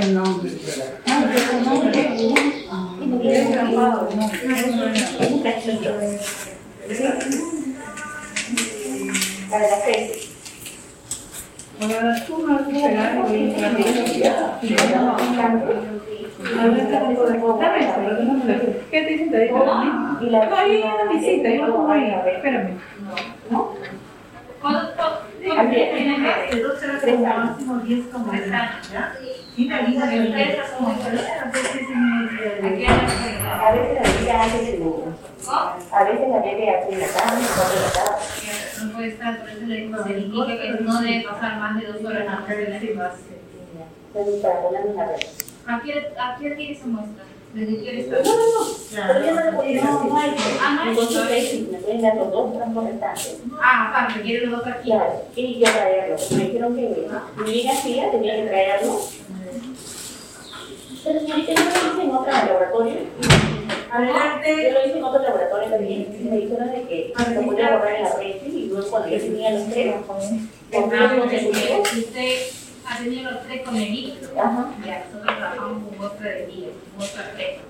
el nombre. Para la fe. Ahora tú no has esperado y ¿Qué te dicen? Te dicen la No, no es. De 12 horas como máximo 10 como Y la vida de empresas como A veces la vida hace su. A veces la bebé hace la la cama. No puede estar, por eso le digo, se indica que no debe pasar más de dos horas de la base. ¿A qué, ¿A qué se muestra? ¿Desde qué hora está? Pero yo no decir. Ah, no me pueden dar los dos tramos restantes. Ah, aparte, quiere los dos aquí. Claro, y yo traerlo. Me dijeron que mi amiga hacía, tenía que traerlo. Pero señorita, yo lo hice en otro laboratorio. Adelante. Yo lo hice en otro laboratorio también. Me dijeron de que lo podía borrar en la red y luego cuando yo tenía los tres. Ha tenido los tres con el. Ajá. Ya, nosotros trabajamos con otra de hilo, con otra tres.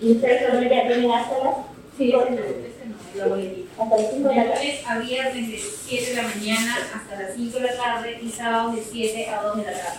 Y ustedes solamente ya tienen hasta las Sí, ese no, ese no, lo voy a ir. hasta las cinco de la De tarde. a viernes de 7 de la mañana hasta las 5 de la tarde y sábados de 7 a 2 de la tarde.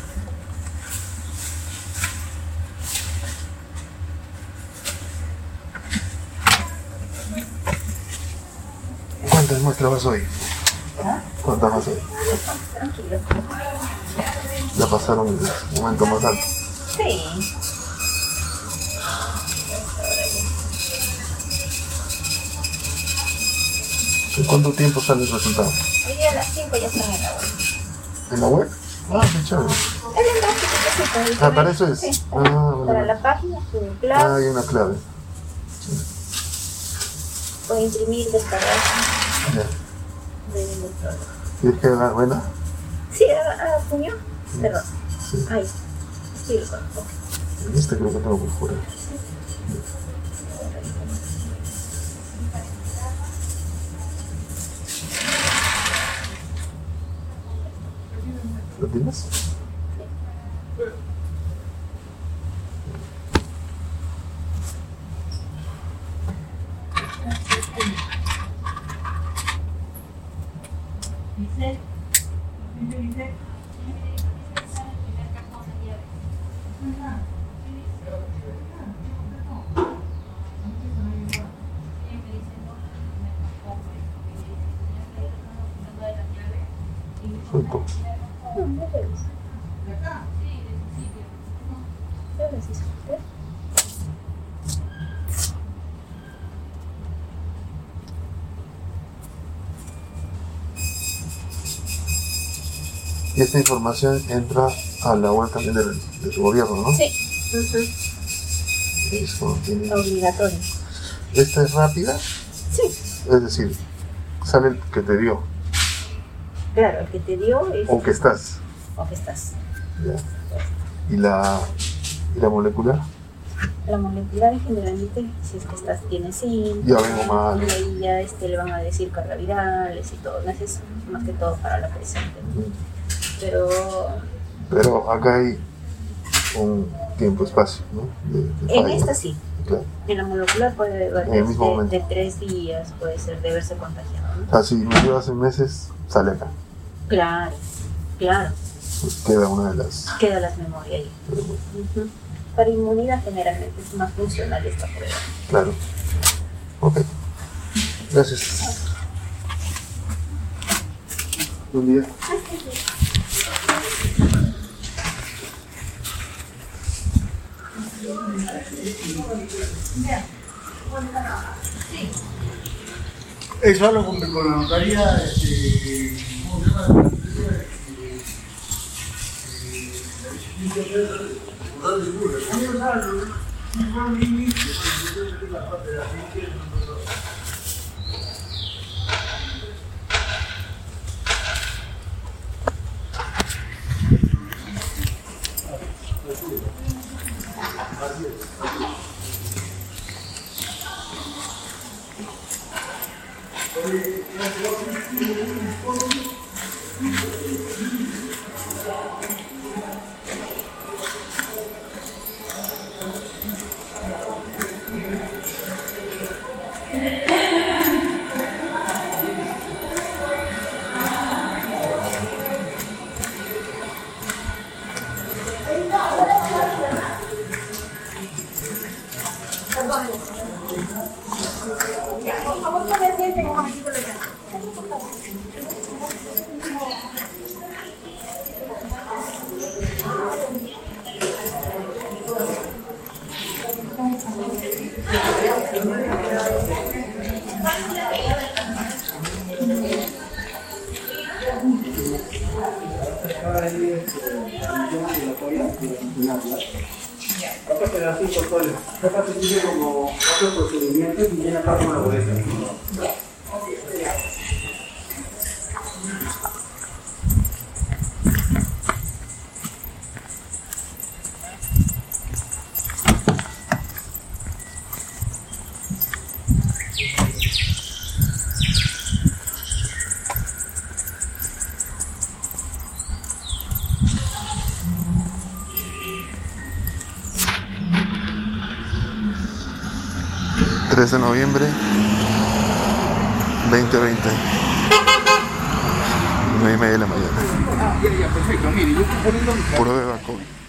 ¿Cuántas muestras vas hoy? ¿Cuántas vas hoy? Ya pasaron el momento más alto. Sí. ¿En cuánto tiempo sale el resultado? Hoy día a las 5 ya están en la hora. ¿En la web? Ah, qué chévere. Es el más chiquitito, Ah, para eso es. Sí. Ah, vale, Para la página, su Ah, clave, hay una clave. o imprimir, descargar. De- ¿Quieres que haga buena? Sí, a, a puño. Perdón. Sí. Ahí. Sí, lo conozco. En este creo que tengo que jurar. ¿Lo tienes? 好。Y esta información entra a la web también del, de tu gobierno, ¿no? Sí. Eso tiene- Obligatorio. ¿Esta es rápida? Sí. Es decir, sale el que te dio Claro, el que te dio es o que estás. o que estás. Ya. ¿Y la, y la molecular? La molecular generalmente, si es que estás, tiene zinc, Ya vengo mal. y ahí ya este, le van a decir cargas virales y todo. No es más que todo para la presente. Pero Pero acá hay un tiempo-espacio, ¿no? De, de en esta sí. Claro. En la molecular puede En mismo de, tres días, puede ser de verse contagiado. ¿no? O sea, si me dio hace meses, sale acá. Claro, claro, Pues queda una de las. queda las memorias ahí. Para inmunidad generalmente es más funcional esta prueba. Claro. Ok. Gracias. Buen día. Eso lo con, con la notaría, este, ¿cómo se? Adieu. Acá se como otro procedimiento y viene acá como la boleta. De noviembre 2020 9 y media de la mañana. Prueba COVID